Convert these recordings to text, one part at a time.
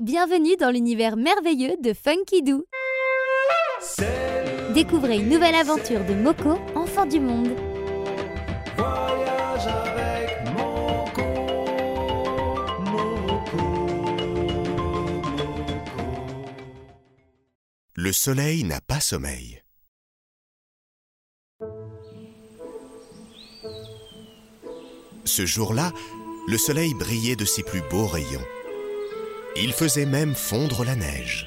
Bienvenue dans l'univers merveilleux de Funky Doo. Découvrez une nouvelle aventure de Moko, enfant du monde. Voyage avec Moko, Moko, Moko. Le soleil n'a pas sommeil. Ce jour-là, le soleil brillait de ses plus beaux rayons. Il faisait même fondre la neige.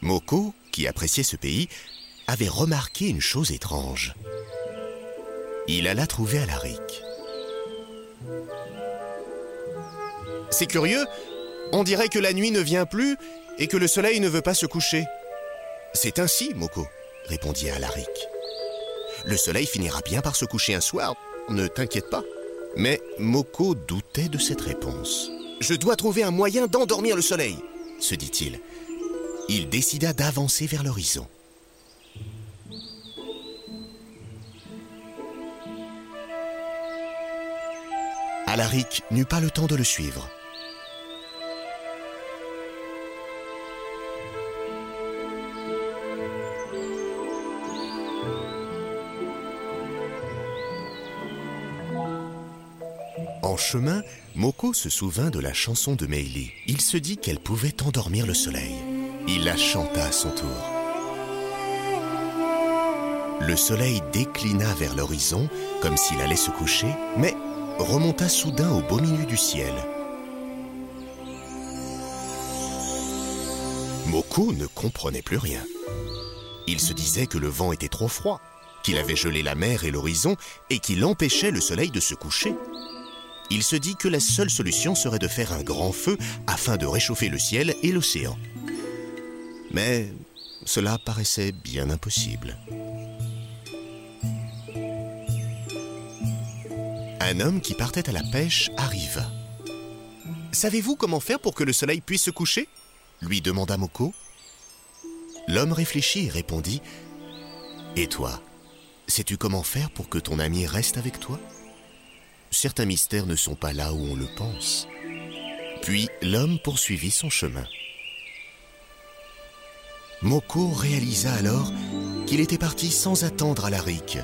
Moko, qui appréciait ce pays, avait remarqué une chose étrange. Il alla trouver Alaric. C'est curieux, on dirait que la nuit ne vient plus et que le soleil ne veut pas se coucher. C'est ainsi, Moko, répondit Alaric. Le soleil finira bien par se coucher un soir, ne t'inquiète pas. Mais Moko doutait de cette réponse. Je dois trouver un moyen d'endormir le soleil, se dit-il. Il décida d'avancer vers l'horizon. Alaric n'eut pas le temps de le suivre. En chemin, Moko se souvint de la chanson de Meili. Il se dit qu'elle pouvait endormir le soleil. Il la chanta à son tour. Le soleil déclina vers l'horizon comme s'il allait se coucher, mais remonta soudain au beau milieu du ciel. Moko ne comprenait plus rien. Il se disait que le vent était trop froid, qu'il avait gelé la mer et l'horizon et qu'il empêchait le soleil de se coucher. Il se dit que la seule solution serait de faire un grand feu afin de réchauffer le ciel et l'océan. Mais cela paraissait bien impossible. Un homme qui partait à la pêche arriva. Savez-vous comment faire pour que le soleil puisse se coucher? lui demanda Moko. L'homme réfléchit et répondit Et toi, sais-tu comment faire pour que ton ami reste avec toi? Certains mystères ne sont pas là où on le pense. Puis l'homme poursuivit son chemin. Moko réalisa alors qu'il était parti sans attendre Alaric.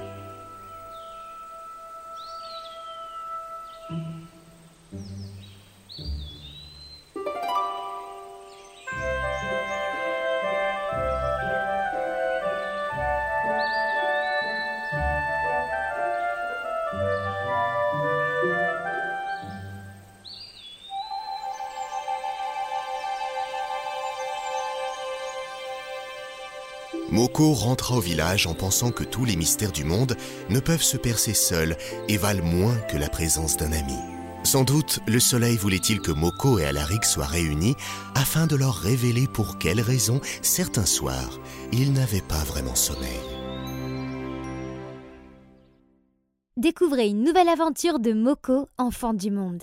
Moko rentra au village en pensant que tous les mystères du monde ne peuvent se percer seuls et valent moins que la présence d'un ami. Sans doute, le soleil voulait-il que Moko et Alaric soient réunis afin de leur révéler pour quelles raisons, certains soirs, ils n'avaient pas vraiment sommeil. Découvrez une nouvelle aventure de Moko, enfant du monde.